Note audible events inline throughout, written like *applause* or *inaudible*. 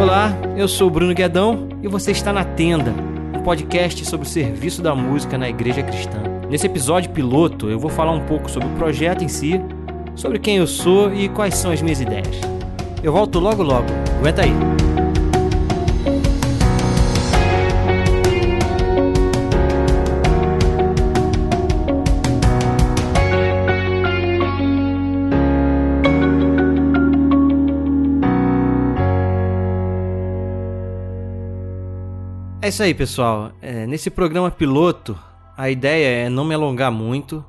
Olá, eu sou o Bruno Guedão e você está na Tenda, um podcast sobre o serviço da música na igreja cristã. Nesse episódio piloto, eu vou falar um pouco sobre o projeto em si, sobre quem eu sou e quais são as minhas ideias. Eu volto logo logo, aguenta aí. Isso aí, pessoal. É, nesse programa piloto, a ideia é não me alongar muito,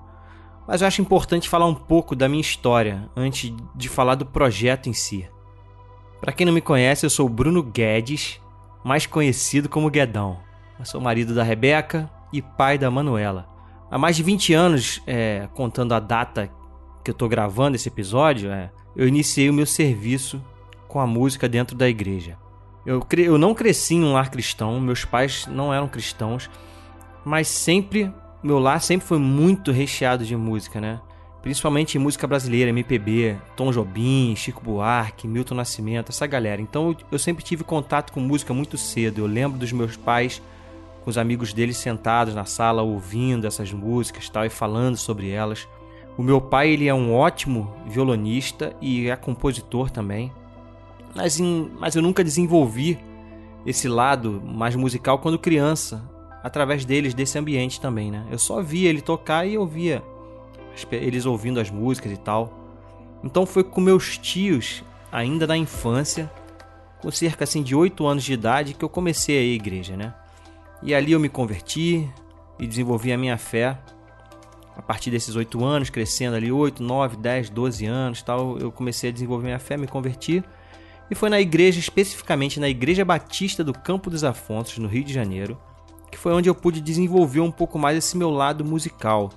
mas eu acho importante falar um pouco da minha história antes de falar do projeto em si. Para quem não me conhece, eu sou Bruno Guedes, mais conhecido como Guedão. Eu sou marido da Rebeca e pai da Manuela. Há mais de 20 anos, é, contando a data que eu estou gravando esse episódio, é, eu iniciei o meu serviço com a música dentro da igreja. Eu, eu não cresci em um lar cristão, meus pais não eram cristãos, mas sempre, meu lar sempre foi muito recheado de música, né? Principalmente música brasileira, MPB, Tom Jobim, Chico Buarque, Milton Nascimento, essa galera. Então eu sempre tive contato com música muito cedo. Eu lembro dos meus pais com os amigos deles sentados na sala ouvindo essas músicas tal, e falando sobre elas. O meu pai ele é um ótimo violonista e é compositor também mas, em, mas eu nunca desenvolvi esse lado mais musical quando criança, através deles, desse ambiente também, né? Eu só via ele tocar e eu via eles ouvindo as músicas e tal. Então foi com meus tios, ainda na infância, com cerca assim de 8 anos de idade, que eu comecei a ir à igreja, né? E ali eu me converti e desenvolvi a minha fé. A partir desses 8 anos, crescendo ali 8, 9, 10, 12 anos, tal, eu comecei a desenvolver minha fé, me converti e foi na igreja, especificamente na Igreja Batista do Campo dos Afonsos, no Rio de Janeiro, que foi onde eu pude desenvolver um pouco mais esse meu lado musical.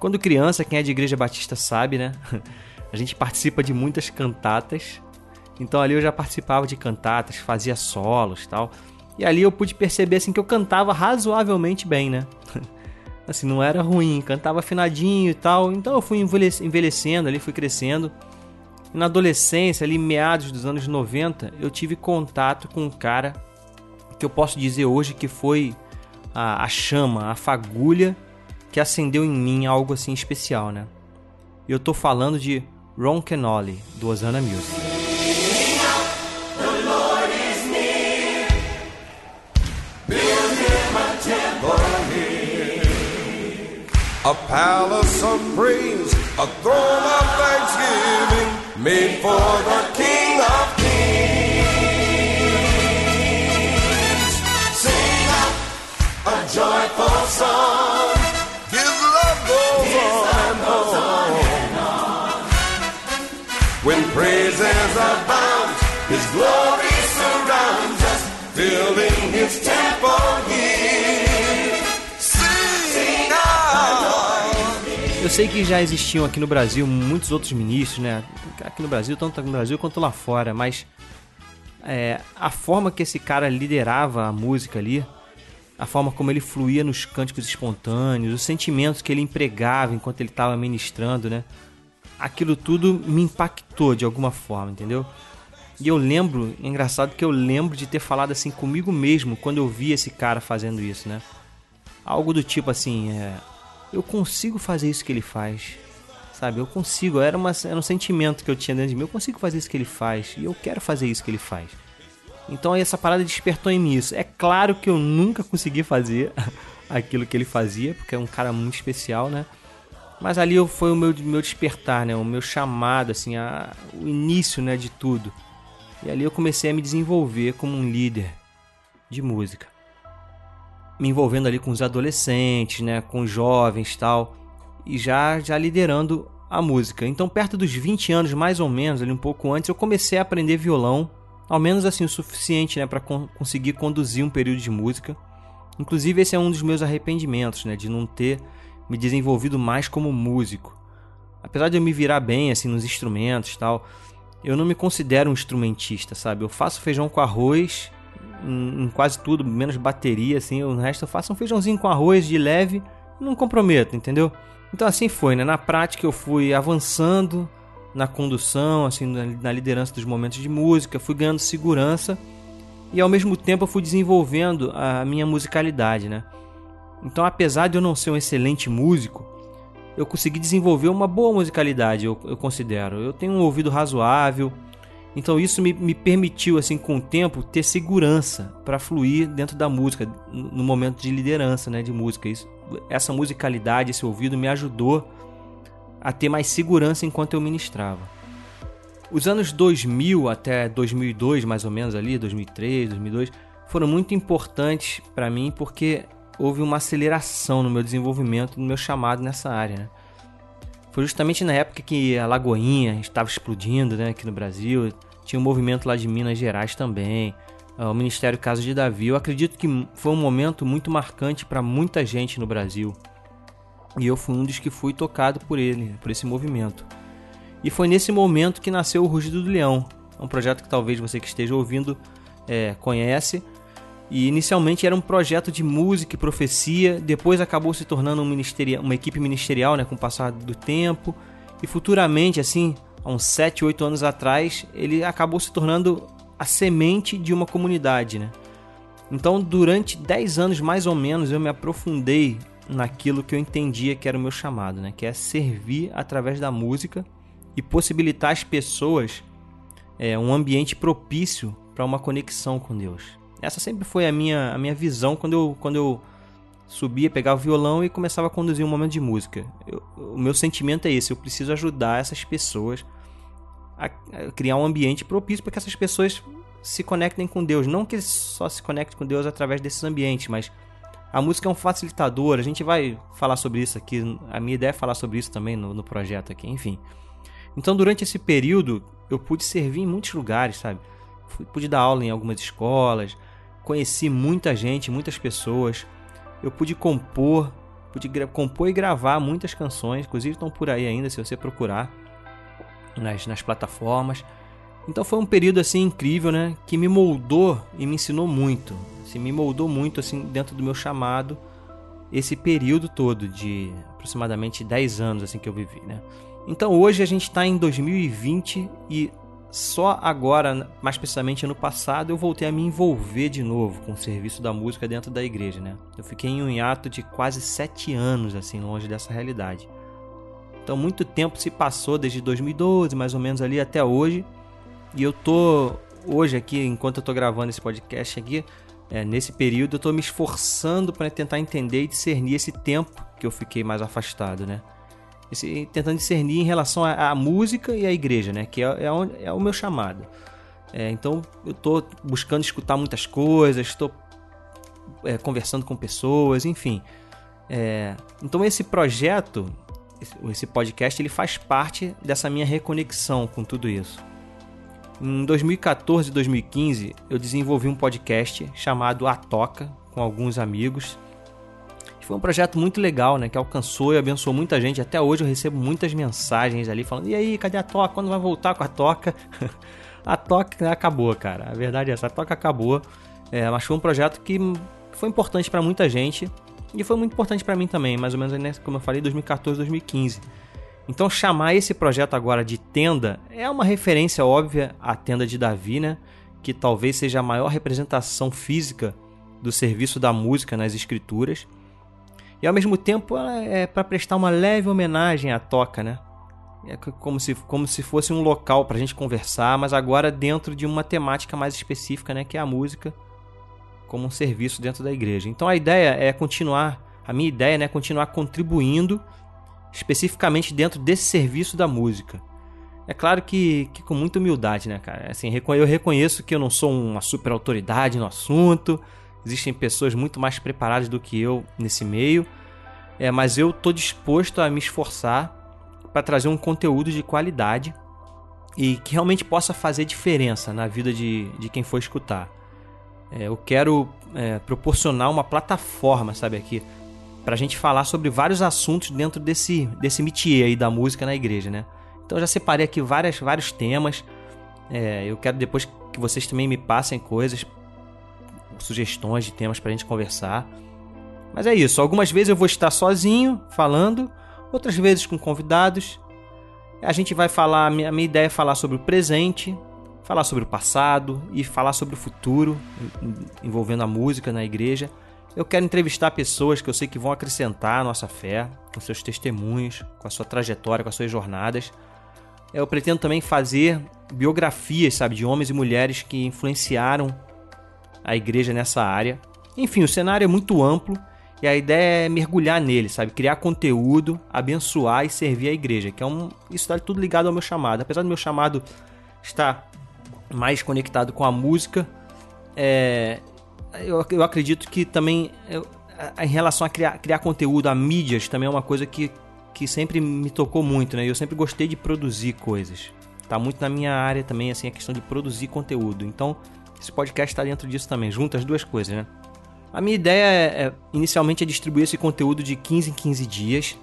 Quando criança, quem é de Igreja Batista sabe, né? *laughs* A gente participa de muitas cantatas. Então ali eu já participava de cantatas, fazia solos, tal. E ali eu pude perceber assim que eu cantava razoavelmente bem, né? *laughs* Assim, não era ruim, cantava afinadinho e tal. Então eu fui envelhecendo ali, fui crescendo na adolescência, ali meados dos anos 90, eu tive contato com um cara que eu posso dizer hoje que foi a, a chama, a fagulha que acendeu em mim algo assim especial, né? Eu tô falando de Ron Kenoli, do Osana Music. A palace of praise, a throne made for the King of Kings. Sing out a joyful song. His love goes, His on, love goes on, and on. When praises abound, His glory sei que já existiam aqui no Brasil muitos outros ministros, né? aqui no Brasil, tanto no Brasil quanto lá fora, mas é, a forma que esse cara liderava a música ali, a forma como ele fluía nos cânticos espontâneos, os sentimentos que ele empregava enquanto ele estava ministrando, né? Aquilo tudo me impactou de alguma forma, entendeu? E eu lembro, é engraçado que eu lembro de ter falado assim comigo mesmo quando eu vi esse cara fazendo isso, né? Algo do tipo assim, é, eu consigo fazer isso que ele faz sabe? Eu consigo, era, uma, era um sentimento que eu tinha dentro de mim, eu consigo fazer isso que ele faz, e eu quero fazer isso que ele faz. Então essa parada despertou em mim isso. É claro que eu nunca consegui fazer *laughs* aquilo que ele fazia, porque é um cara muito especial, né? Mas ali foi o meu, meu despertar, né? O meu chamado, assim, a, o início, né, de tudo. E ali eu comecei a me desenvolver como um líder de música. Me envolvendo ali com os adolescentes, né, com os jovens, tal, e já já liderando a música. Então, perto dos 20 anos, mais ou menos, ali um pouco antes, eu comecei a aprender violão, ao menos assim o suficiente, né, para con conseguir conduzir um período de música. Inclusive, esse é um dos meus arrependimentos, né, de não ter me desenvolvido mais como músico. Apesar de eu me virar bem assim nos instrumentos, tal, eu não me considero um instrumentista, sabe? Eu faço feijão com arroz em, em quase tudo, menos bateria, assim, o resto eu faço um feijãozinho com arroz de leve, não comprometo, entendeu? Então assim foi, né? Na prática eu fui avançando na condução, assim, na liderança dos momentos de música, fui ganhando segurança e ao mesmo tempo eu fui desenvolvendo a minha musicalidade, né? Então, apesar de eu não ser um excelente músico, eu consegui desenvolver uma boa musicalidade, eu, eu considero. Eu tenho um ouvido razoável, então isso me, me permitiu, assim, com o tempo, ter segurança para fluir dentro da música, no momento de liderança, né, de música. Isso, essa musicalidade, esse ouvido me ajudou a ter mais segurança enquanto eu ministrava. Os anos 2000 até 2002, mais ou menos ali, 2003, 2002, foram muito importantes para mim porque houve uma aceleração no meu desenvolvimento, no meu chamado nessa área. Né? Foi justamente na época que a Lagoinha estava explodindo né, aqui no Brasil, tinha um movimento lá de Minas Gerais também, ah, o Ministério Casa de Davi. Eu acredito que foi um momento muito marcante para muita gente no Brasil. E eu fui um dos que fui tocado por ele, por esse movimento. E foi nesse momento que nasceu o Rugido do Leão, um projeto que talvez você que esteja ouvindo é, conhece. E inicialmente era um projeto de música e profecia, depois acabou se tornando um uma equipe ministerial né, com o passar do tempo. E futuramente, assim, há uns 7, 8 anos atrás, ele acabou se tornando a semente de uma comunidade. Né? Então, durante 10 anos mais ou menos, eu me aprofundei naquilo que eu entendia que era o meu chamado, né? que é servir através da música e possibilitar às pessoas é, um ambiente propício para uma conexão com Deus. Essa sempre foi a minha, a minha visão quando eu, quando eu subia, pegava o violão e começava a conduzir um momento de música. Eu, o meu sentimento é esse: eu preciso ajudar essas pessoas a, a criar um ambiente propício para que essas pessoas se conectem com Deus. Não que só se conectem com Deus através desses ambientes, mas a música é um facilitador. A gente vai falar sobre isso aqui. A minha ideia é falar sobre isso também no, no projeto aqui. Enfim. Então, durante esse período, eu pude servir em muitos lugares, sabe? pude dar aula em algumas escolas, conheci muita gente, muitas pessoas. Eu pude compor, pude compor e gravar muitas canções, inclusive estão por aí ainda, se você procurar nas, nas plataformas. Então foi um período assim incrível, né, que me moldou e me ensinou muito. Assim, me moldou muito assim dentro do meu chamado esse período todo de aproximadamente 10 anos assim que eu vivi, né? Então hoje a gente está em 2020 e só agora, mais precisamente ano passado, eu voltei a me envolver de novo com o serviço da música dentro da igreja, né? Eu fiquei em um hiato de quase sete anos, assim, longe dessa realidade. Então muito tempo se passou desde 2012, mais ou menos ali até hoje, e eu tô hoje aqui, enquanto eu tô gravando esse podcast aqui, é, nesse período eu tô me esforçando para tentar entender e discernir esse tempo que eu fiquei mais afastado, né? Esse, tentando discernir em relação à, música e à igreja, né? Que é, é, onde, é o meu chamado. É, então eu estou buscando escutar muitas coisas, estou é, conversando com pessoas, enfim. É, então esse projeto, esse podcast, ele faz parte dessa minha reconexão com tudo isso. Em 2014 e 2015, eu desenvolvi um podcast chamado A Toca com alguns amigos foi um projeto muito legal, né? Que alcançou e abençoou muita gente. Até hoje eu recebo muitas mensagens ali falando: e aí, cadê a toca? Quando vai voltar com a toca? *laughs* a toca acabou, cara. A verdade é essa: a toca acabou. É, mas foi um projeto que foi importante para muita gente e foi muito importante para mim também, mais ou menos, né, como eu falei, 2014, 2015. Então, chamar esse projeto agora de tenda é uma referência óbvia à tenda de Davi, né? Que talvez seja a maior representação física do serviço da música nas escrituras. E ao mesmo tempo é para prestar uma leve homenagem à toca, né? É como se, como se fosse um local para a gente conversar, mas agora dentro de uma temática mais específica, né? Que é a música como um serviço dentro da igreja. Então a ideia é continuar, a minha ideia né, é continuar contribuindo especificamente dentro desse serviço da música. É claro que, que com muita humildade, né, cara? Assim, eu reconheço que eu não sou uma super autoridade no assunto, Existem pessoas muito mais preparadas do que eu nesse meio, é, mas eu estou disposto a me esforçar para trazer um conteúdo de qualidade e que realmente possa fazer diferença na vida de, de quem for escutar. É, eu quero é, proporcionar uma plataforma, sabe, aqui, para a gente falar sobre vários assuntos dentro desse, desse métier aí da música na igreja, né? Então já separei aqui várias, vários temas. É, eu quero depois que vocês também me passem coisas sugestões de temas para a gente conversar. Mas é isso, algumas vezes eu vou estar sozinho falando, outras vezes com convidados. A gente vai falar, a minha, ideia é falar sobre o presente, falar sobre o passado e falar sobre o futuro, envolvendo a música na igreja. Eu quero entrevistar pessoas que eu sei que vão acrescentar a nossa fé, com seus testemunhos, com a sua trajetória, com as suas jornadas. Eu pretendo também fazer biografias, sabe, de homens e mulheres que influenciaram a igreja nessa área. Enfim, o cenário é muito amplo e a ideia é mergulhar nele, sabe, criar conteúdo, abençoar e servir a igreja, que é um isso está tudo ligado ao meu chamado. Apesar do meu chamado estar mais conectado com a música, é, eu, eu acredito que também eu, em relação a criar, criar conteúdo, a mídias também é uma coisa que, que sempre me tocou muito, né? Eu sempre gostei de produzir coisas. Tá muito na minha área também, assim, a questão de produzir conteúdo. Então, esse podcast está dentro disso também, junta as duas coisas, né? A minha ideia é, é, inicialmente é distribuir esse conteúdo de 15 em 15 dias,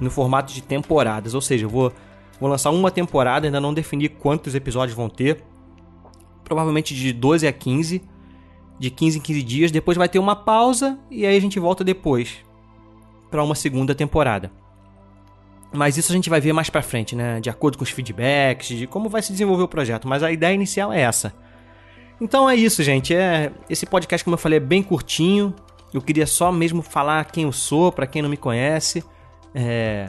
no formato de temporadas. Ou seja, eu vou, vou lançar uma temporada, ainda não defini quantos episódios vão ter. Provavelmente de 12 a 15 de 15 em 15 dias, depois vai ter uma pausa e aí a gente volta depois para uma segunda temporada. Mas isso a gente vai ver mais para frente, né? De acordo com os feedbacks, de como vai se desenvolver o projeto. Mas a ideia inicial é essa. Então é isso, gente. É esse podcast, como eu falei, é bem curtinho. Eu queria só mesmo falar quem eu sou, para quem não me conhece. É...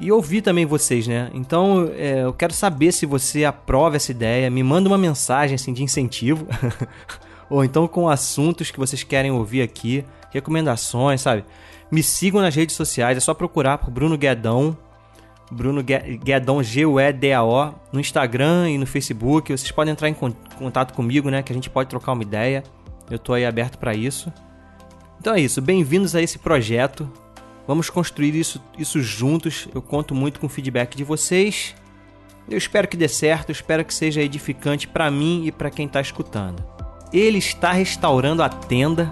E ouvir também vocês, né? Então é, eu quero saber se você aprova essa ideia. Me manda uma mensagem assim de incentivo. *laughs* ou então com assuntos que vocês querem ouvir aqui, recomendações, sabe? Me sigam nas redes sociais, é só procurar por Bruno Guedão, Bruno Guedão, G-U-E-D-A-O, no Instagram e no Facebook. Vocês podem entrar em contato comigo, né? Que a gente pode trocar uma ideia. Eu tô aí aberto para isso. Então é isso, bem-vindos a esse projeto. Vamos construir isso, isso juntos. Eu conto muito com o feedback de vocês. Eu espero que dê certo, espero que seja edificante para mim e para quem está escutando. Ele está restaurando a tenda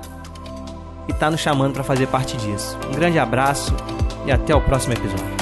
e está nos chamando para fazer parte disso. Um grande abraço e até o próximo episódio.